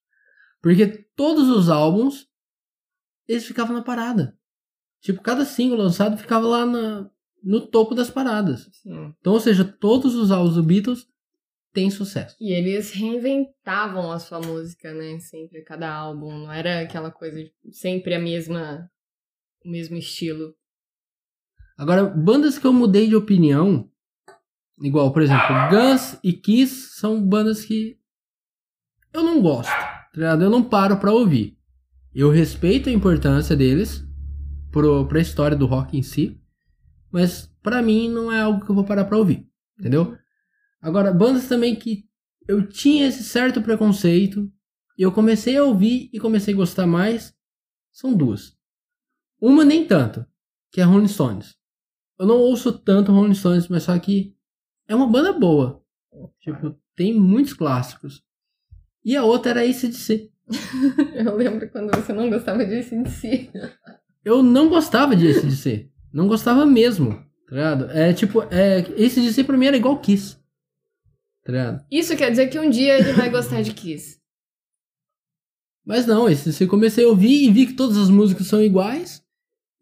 Porque todos os álbuns, eles ficavam na parada. Tipo, cada single lançado ficava lá na, no topo das paradas. Sim. Então, ou seja, todos os álbuns do Beatles têm sucesso. E eles reinventavam a sua música, né? Sempre, cada álbum. Não era aquela coisa, de sempre a mesma. O mesmo estilo. Agora, bandas que eu mudei de opinião, igual, por exemplo, Guns e Kiss são bandas que eu não gosto, tá ligado? Eu não paro pra ouvir. Eu respeito a importância deles pro, pra história do rock em si, mas pra mim não é algo que eu vou parar pra ouvir, entendeu? Agora, bandas também que eu tinha esse certo preconceito, e eu comecei a ouvir e comecei a gostar mais, são duas. Uma nem tanto, que é Rolling Stones. Eu não ouço tanto Rolling Stones, mas só que é uma banda boa. Tipo, tem muitos clássicos. E a outra era ACDC. *laughs* Eu lembro quando você não gostava de si. Eu não gostava de ACDC. Não gostava mesmo, tá ligado? É tipo, é, ACDC pra mim era igual Kiss. Tá ligado? Isso quer dizer que um dia ele vai gostar de Kiss. Mas não, ACDC eu comecei a ouvir e vi que todas as músicas são iguais.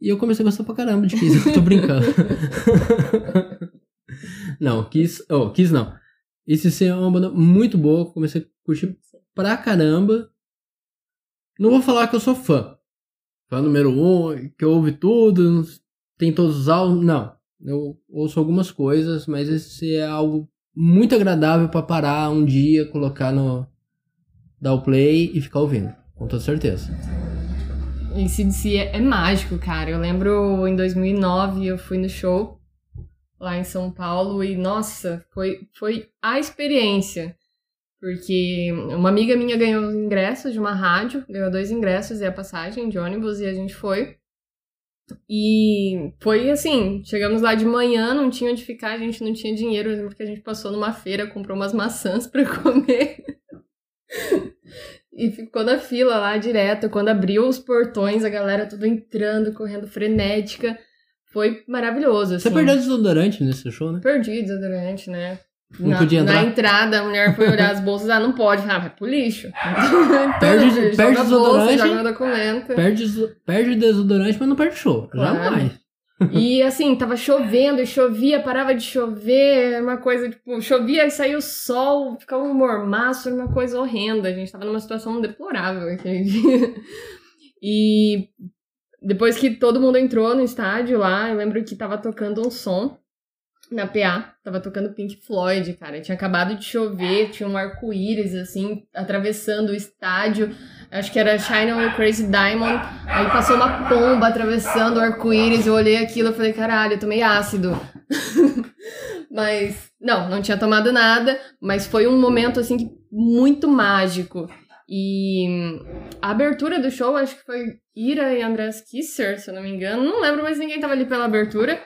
E eu comecei a gostar pra caramba de Kiss. Eu tô brincando. *laughs* não, Kiss. Oh, Kiss não. ACDC é uma banda muito boa. Comecei a curtir pra caramba. Não vou falar que eu sou fã. Fã número um, que eu ouve tudo, tem todos os álbuns. Não. Eu ouço algumas coisas, mas esse é algo muito agradável pra parar um dia, colocar no. dar o play e ficar ouvindo. Com toda certeza. Esse DC é, é mágico, cara. Eu lembro em 2009 eu fui no show lá em São Paulo e, nossa, foi, foi a experiência. Porque uma amiga minha ganhou os ingressos de uma rádio, ganhou dois ingressos e a passagem de ônibus e a gente foi. E foi assim, chegamos lá de manhã, não tinha onde ficar, a gente não tinha dinheiro, eu lembro que a gente passou numa feira, comprou umas maçãs *laughs* pra comer. E ficou na fila lá direto. Quando abriu os portões, a galera tudo entrando, correndo frenética. Foi maravilhoso. Você assim. perdeu desodorante nesse show, né? Perdi desodorante, né? Não na, podia entrar? Na entrada, a mulher foi olhar as bolsas. Ah, não pode. Ah, vai pro lixo. *laughs* Então, Perde- joga perde a bolsa, desodorante. joga o documento. Perde, perde o desodorante, mas não perde show. Claro. Jamais. E assim, tava chovendo e chovia, parava de chover, uma coisa, tipo, chovia e saía o sol, ficava um mormaço, era uma coisa horrenda. A gente tava numa situação deplorável aquele dia. *laughs* E depois que todo mundo entrou no estádio lá, eu lembro que tava tocando um som na PA, tava tocando Pink Floyd, cara. Tinha acabado de chover, tinha um arco-íris, assim, atravessando o estádio. Acho que era Shine on Crazy Diamond. Aí passou uma pomba atravessando o arco-íris. Eu olhei aquilo e falei, caralho, eu tomei ácido. *laughs* Mas, não, não tinha tomado nada, mas foi um momento, assim, muito mágico. E a abertura do show, acho que foi Ira e Andreas Kisser, se eu não me engano. Não lembro, mas ninguém tava ali pela abertura.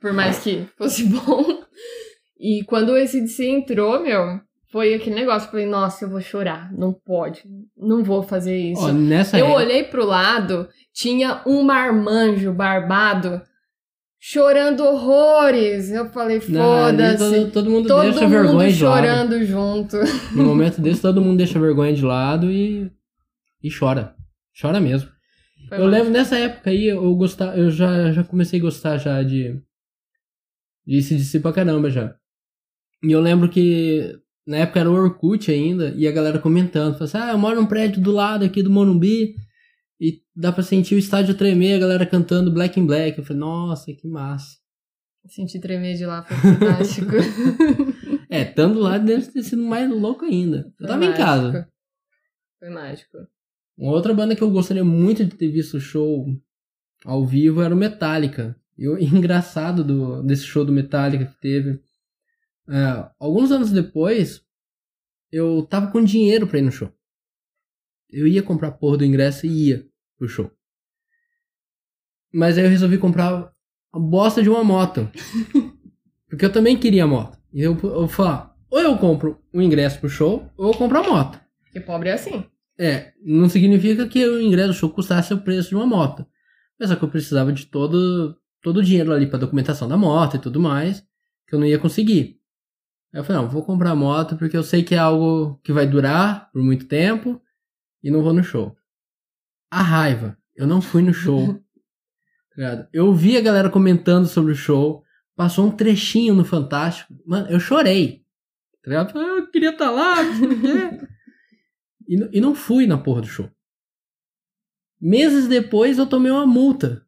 Por mais que fosse *laughs* bom. E quando o ACDC entrou, meu, foi aquele negócio. Eu falei, nossa, eu vou chorar. Não pode. Não vou fazer isso. Nessa Eu época- olhei pro lado, tinha um marmanjo barbado chorando horrores. Eu falei, foda-se. Todo, todo mundo Todo deixa mundo vergonha de lado. chorando junto. No momento desse, todo mundo deixa vergonha de lado e, e chora. Chora mesmo. Foi eu lembro nessa época aí, eu gostar, eu já, já comecei a gostar já de de CDC pra caramba já. E eu lembro que na época era o Orkut ainda, e a galera comentando, falando assim, ah, eu moro num prédio do lado aqui do Morumbi, e dá pra sentir o estádio tremer, a galera cantando Black in Black. Eu falei, nossa, que massa. Senti tremer de lá, foi fantástico. *laughs* É, estando lá deve ter sido mais louco ainda. Eu Foi tava em mágico. casa. Foi mágico. Uma outra banda que eu gostaria muito de ter visto o show ao vivo era o Metallica. E o *laughs* engraçado do, desse show do Metallica que teve. é, alguns anos depois, eu tava com dinheiro pra ir no show. Eu ia comprar a porra do ingresso e ia pro show. Mas aí eu resolvi comprar a bosta de uma moto. *laughs* Porque eu também queria moto. E eu, eu falei, ah, ou eu compro o ingresso pro show, ou eu compro a moto. Porque pobre é assim. É, não significa que o ingresso do show custasse o preço de uma moto. Mas só que eu precisava de todo, todo o dinheiro ali pra documentação da moto e tudo mais, que eu não ia conseguir. Aí eu falei, não, vou comprar a moto porque eu sei que é algo que vai durar por muito tempo e não vou no show. A raiva, eu não fui no show. *laughs* tá eu vi a galera comentando sobre o show, passou um trechinho no Fantástico, mano, eu chorei. Tá ligado? Ah, Eu queria estar lá, não o quê. E, e não fui na porra do show. Meses depois eu tomei uma multa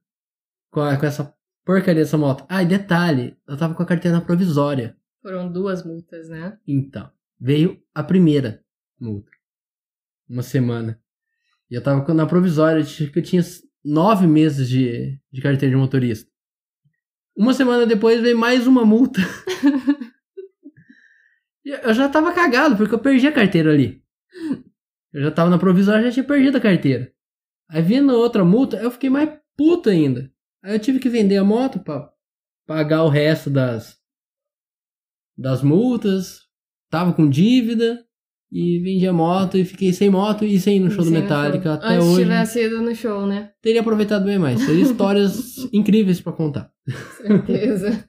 com essa porcaria dessa moto. Ah, e detalhe, eu tava com a carteira provisória. Foram duas multas, né? Então, veio a primeira multa. Uma semana. E eu tava na provisória, que eu tinha nove meses de, de carteira de motorista. Uma semana depois veio mais uma multa. *laughs* Eu já tava cagado, porque eu perdi a carteira ali. Eu já tava na provisória, já tinha perdido a carteira. Aí vindo outra multa, eu fiquei mais puto ainda. Aí eu tive que vender a moto pra pagar o resto das, das multas. Tava com dívida. E vendi a moto e fiquei sem moto e sem ir no show do Sem no Metallica até Antes hoje. tivesse ido no show, né? Teria aproveitado bem mais. Teria histórias *laughs* incríveis pra contar. Certeza.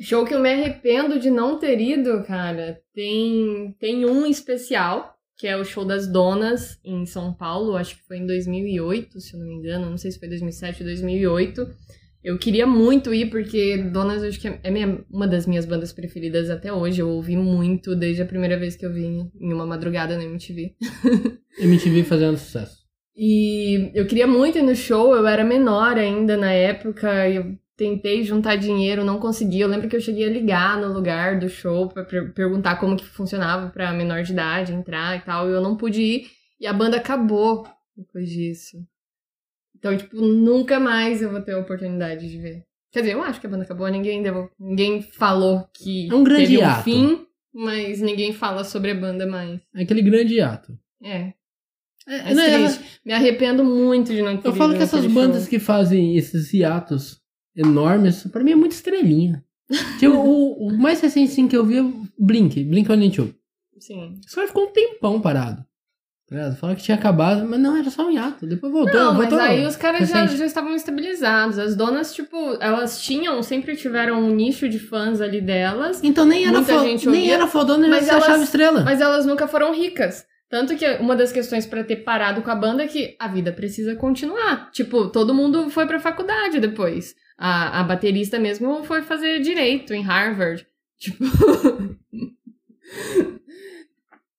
Show que eu me arrependo de não ter ido, cara. Tem, tem um especial, que é o show das donas em São Paulo, acho que foi em 2008, se eu não me engano, não sei se foi 2007 ou 2008. Eu queria muito ir, porque Donas acho que é minha- uma das minhas bandas preferidas até hoje. Eu ouvi muito desde a primeira vez que eu vim em uma madrugada na MTV. *laughs* MTV fazendo sucesso. E eu queria muito ir no show, eu era menor ainda na época, eu tentei juntar dinheiro, não consegui. Eu lembro que eu cheguei a ligar no lugar do show pra per- perguntar como que funcionava pra menor de idade entrar e tal, e eu não pude ir, e a banda acabou depois disso. Então, tipo, nunca mais eu vou ter a oportunidade de ver. Quer dizer, eu acho que a banda acabou, ninguém deu, ninguém falou que É um grande teve um hiato. fim, mas ninguém fala sobre a banda mais. É aquele grande ato. É, É, é não, é- triste. Me arrependo muito de não ter eu falo que essas naquele bandas show. que fazem esses hiatos enormes, pra mim é muito estrelinha. tipo, o, o mais recente sim, que eu vi é o Blink, Blink 182. Sim. Os caras ficou um tempão parado. Tá? Falaram que tinha acabado, mas não, era só um hiato. Depois voltou. Não, mas voltou aí os caras já, já estavam estabilizados. As donas, tipo, elas tinham, sempre tiveram um nicho de fãs ali delas, Então nem era, Muita fo- gente nem ouvia, era fodona, mas elas- achava estrela. mas elas nunca foram ricas. Tanto que uma das questões pra ter parado com a banda é que a vida precisa continuar. Tipo, todo mundo foi pra faculdade depois. A, a baterista mesmo foi fazer direito em Harvard. *laughs* Tipo.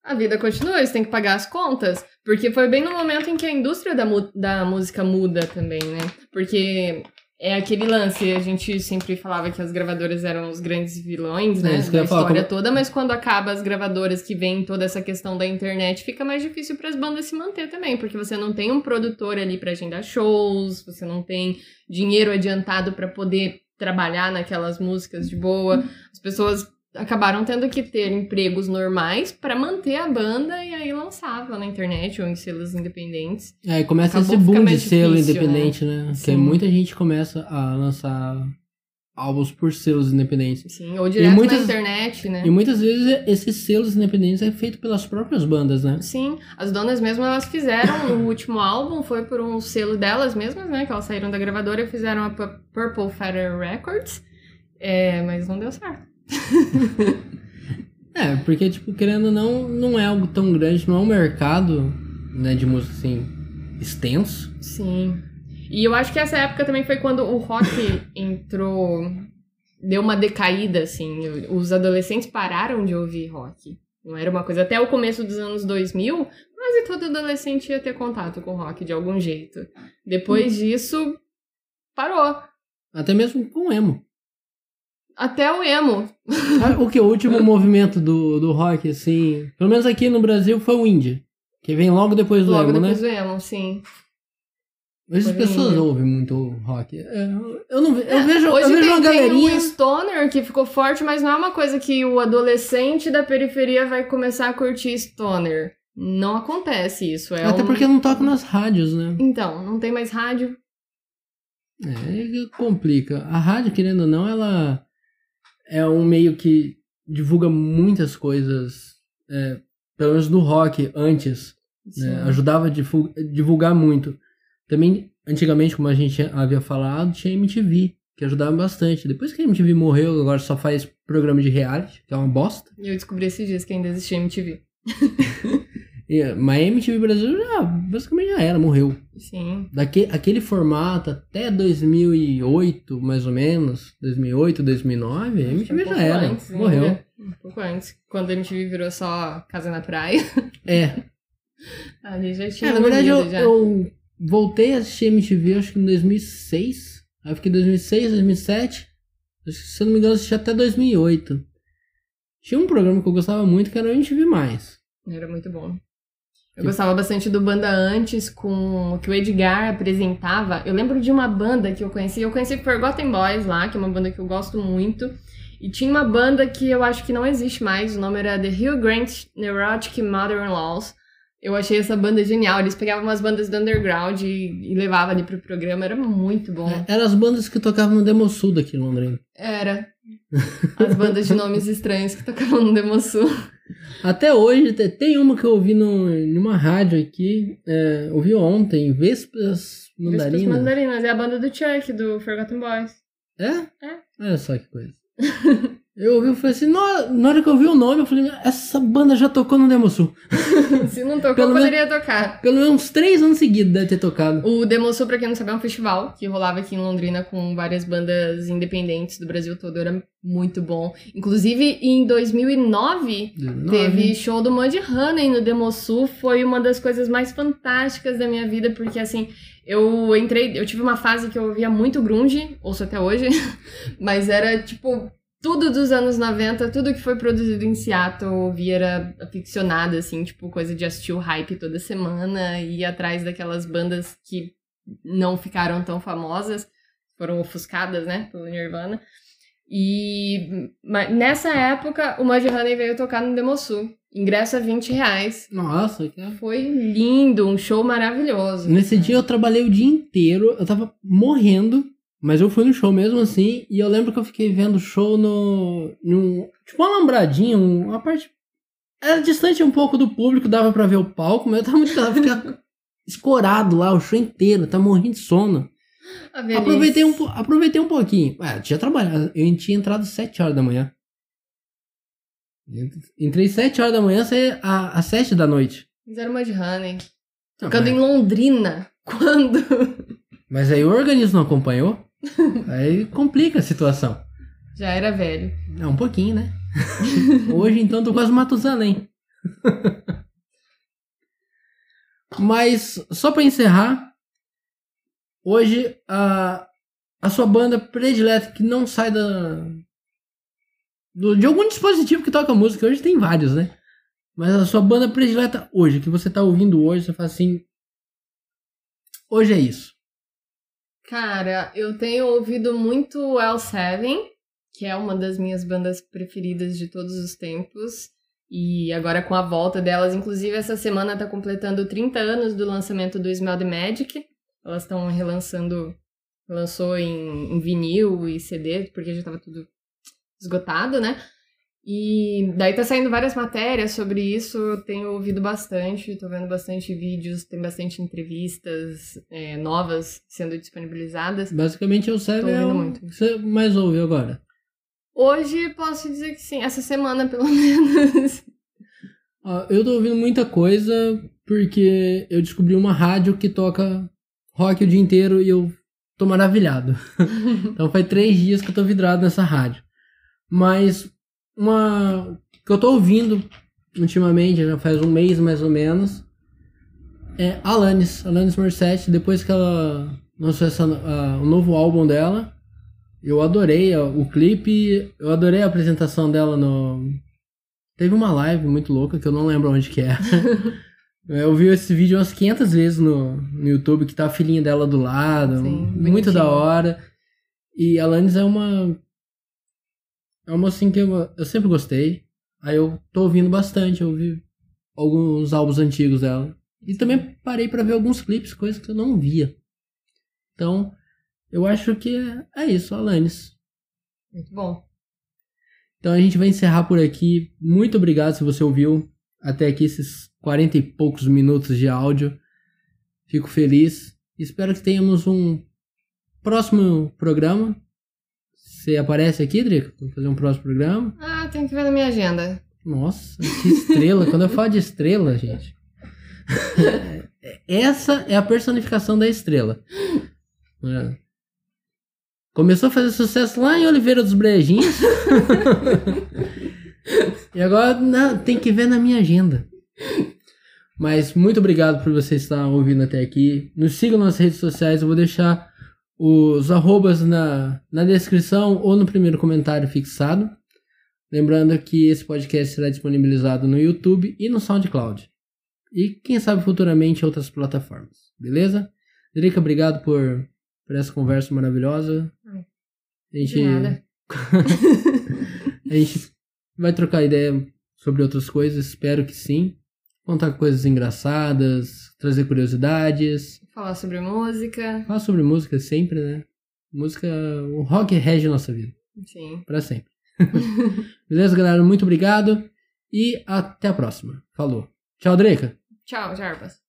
a vida continua, eles têm que pagar as contas. Porque foi bem no momento em que a indústria da, da música muda também, né? Porque é aquele lance, a gente sempre falava que as gravadoras eram os grandes vilões, É, né? eu da falar, história toda, mas quando acaba as gravadoras que vem toda essa questão da internet, fica mais difícil para as bandas se manter também, porque você não tem um produtor ali para agendar shows, você não tem dinheiro adiantado para poder trabalhar naquelas músicas de boa. As pessoas acabaram tendo que ter empregos normais para manter a banda e aí lançava na internet ou em selos independentes. É, começa Acabou esse boom de mais selo difícil, independente, né? Que Sim. muita gente começa a lançar álbuns por selos independentes. Sim, ou direto muitas- na internet, né? E muitas vezes esses selos independentes é feito pelas próprias bandas, né? Sim, as donas mesmo elas fizeram o *coughs* último álbum, foi por um selo delas mesmas, né? Que elas saíram da gravadora e fizeram a Pu- Purple Feather Records. É, mas não deu certo. É, porque, tipo, querendo ou não, não é algo tão grande, não é um mercado, né, de música, assim, extenso. Sim. E eu acho que essa época também foi quando o rock *laughs* entrou. Deu uma decaída, assim. Os adolescentes pararam de ouvir rock. Não era uma coisa. Até o começo dos anos 2000, quase todo adolescente ia ter contato com rock de algum jeito. Depois disso, parou. Até mesmo com emo. Até o emo. Ah, o que? O último *laughs* movimento do, do rock, assim, pelo menos aqui no Brasil, foi o indie. Que vem logo depois do Logo emo, depois né? do emo, sim. Hoje as pessoas ouvem muito rock. É, eu não eu vejo, eu Hoje vejo tem, uma tem galerinha... o stoner que ficou forte, mas não é uma coisa que o adolescente da periferia vai começar a curtir stoner. Não acontece isso. É Até um- porque não toca nas rádios, né? Então, não tem mais rádio. É, complica. A rádio, querendo ou não, ela é um meio que divulga muitas coisas, é, pelo menos no rock, antes. né? Ajudava a divulgar muito. Também, antigamente, como a gente havia falado, tinha MTV, que ajudava bastante. Depois que a MTV morreu, agora só faz programa de reality, que é uma bosta. E eu descobri esses dias que ainda existia MTV. *laughs* E, mas a MTV Brasil já, basicamente já era, morreu. Sim. Daque, aquele formato até 2008, mais ou menos, 2008, 2009, a Um MTV já pouco era, antes morreu. ainda. Um pouco antes. Quando a MTV virou só Casa na Praia. É, *laughs* Ali já tinha É, na verdade eu, já. eu voltei a assistir MTV acho que em 2006. Aí eu fiquei em 2006, 2007. Acho que, se eu não me engano, eu assisti até 2008. Tinha um programa que eu gostava muito que era o MTV+. Era muito bom. Eu gostava bastante do Banda Antes, com o que o Edgar apresentava. Eu lembro de uma banda que eu conheci. Eu conheci Forgotten Boys lá, que é uma banda que eu gosto muito. E tinha uma banda que eu acho que não existe mais. O nome era The Hugh Grant Neurotic Mother-in-Laws. Eu achei essa banda genial. Eles pegavam umas bandas do underground e, e levavam ali pro programa. Era muito bom. Eram as bandas que tocavam no Demo Sul daqui em Londrina. Era. As bandas de nomes estranhos que tocavam no Demosul. Até hoje, te- tem uma que eu ouvi no, numa rádio aqui, é, ouvi ontem, Vespas Vespas Mandarinas. Mandarinas. É a banda do Chuck, do Forgotten Boys. É? É. Olha só que coisa. *laughs* eu ouvi e falei assim, na, na hora que eu vi o nome, eu falei, essa banda já tocou no Demo Sul. *laughs* Se não tocou, Pelo poderia tocar. Pelo menos uns três anos seguidos deve ter tocado. O Demosul, pra quem não sabe, é um festival que rolava aqui em Londrina com várias bandas independentes do Brasil todo. Era muito bom. Inclusive, em 2009, teve show do Mud Honey no Demosul. Foi uma das coisas mais fantásticas da minha vida, porque assim, eu entrei, eu tive uma fase que eu ouvia muito grunge, ouço até hoje, *laughs* mas era tipo tudo dos anos 90, tudo que foi produzido em Seattle, era aficionada, assim, tipo, coisa de assistir o hype toda semana e ir atrás daquelas bandas que não ficaram tão famosas, foram ofuscadas, né, pelo Nirvana. E nessa época, o Mud Honey veio tocar no Demosul. Ingresso a 20 reais. Nossa, que... Foi lindo, um show maravilhoso. Nesse dia eu trabalhei o dia inteiro, eu tava morrendo, mas eu fui no show mesmo assim, e eu lembro que eu fiquei vendo o show no. Num, tipo uma lambradinha, um- uma parte. Era distante um pouco do público, dava pra ver o palco, mas eu tava muito. Tava ficando *laughs* escorado lá o show inteiro, tava morrendo de sono. A velhice. Aproveitei um, aproveitei um pouquinho. Ah, eu tinha trabalhado, eu tinha entrado às 7 horas da manhã. Entrei às 7 horas da manhã, saí às 7 da noite. Mas era Mud Honey. Não, Tocando mas- em Londrina. *laughs* Quando? Mas aí o organismo não acompanhou. Aí complica a situação. Já era velho. É um pouquinho, né? *laughs* Hoje então tô quase Matusalém. *laughs* Mas só pra encerrar, hoje a, a sua banda predileta que não sai da do- de algum dispositivo que toca música, hoje tem vários, né? Mas a sua banda predileta hoje, que você tá ouvindo hoje, você fala assim, hoje é isso. Cara, eu tenho ouvido muito L7, que é uma das minhas bandas preferidas de todos os tempos. E agora com a volta delas, inclusive essa semana tá completando 30 anos do lançamento do Smell the Magic. Elas estão relançando, lançou em, em vinil e CD, porque já tava tudo esgotado, né? E daí tá saindo várias matérias sobre isso, eu tenho ouvido bastante, tô vendo bastante vídeos, tem bastante entrevistas é, novas sendo disponibilizadas. Basicamente o Seven é o muito. que você mais ouve agora. Hoje posso dizer que sim, essa semana pelo menos. *laughs* Ó, eu tô ouvindo muita coisa porque eu descobri uma rádio que toca rock o dia inteiro e eu tô maravilhado. *laughs* então faz três dias que eu tô vidrado nessa rádio. Mas uma que eu tô ouvindo ultimamente, já faz um mês mais ou menos, é Alanis, Alanis Morissette, depois que ela lançou essa, uh, o novo álbum dela, eu adorei o clipe, eu adorei a apresentação dela no... Teve uma live muito louca que eu não lembro onde que é. *laughs* eu vi esse vídeo umas 500 vezes no, no YouTube, que tá a filhinha dela do lado, Sim, muito bonitinho. da hora. E a Alanis é uma é uma assim que eu, eu sempre gostei. Aí eu tô ouvindo bastante, eu ouvi alguns álbuns antigos dela. E também parei pra ver alguns clipes, coisas que eu não via. Então, eu acho que é isso, Alanis. Muito bom. Então a gente vai encerrar por aqui. Muito obrigado se você ouviu até aqui esses 40 e poucos minutos de áudio. Fico feliz. Espero que tenhamos um próximo programa. Você aparece aqui, Drico? Pra fazer um próximo programa? Ah, tenho que ver na minha agenda. Nossa, que estrela. Quando eu falo de estrela, gente. Essa é a personificação da estrela. É. Começou a fazer sucesso lá em Oliveira dos Brejinhos. *laughs* e agora não, tem que ver na minha agenda. Mas muito obrigado por você estar ouvindo até aqui. Nos sigam nas redes sociais, eu vou deixar os arrobas na, na descrição ou no primeiro comentário fixado. Lembrando que esse podcast será disponibilizado no YouTube e no SoundCloud. E quem sabe futuramente em outras plataformas. Beleza? Drica, obrigado por, por essa conversa maravilhosa. A gente, *laughs* a gente vai trocar ideia sobre outras coisas, espero que sim. Contar coisas engraçadas, trazer curiosidades. Falar sobre música. Falar sobre música sempre, né? Música, o rock rege a nossa vida, Sim. pra sempre. *laughs* Beleza, galera? Muito obrigado e até a próxima. Falou. Tchau, Drica. Tchau, Jarbas.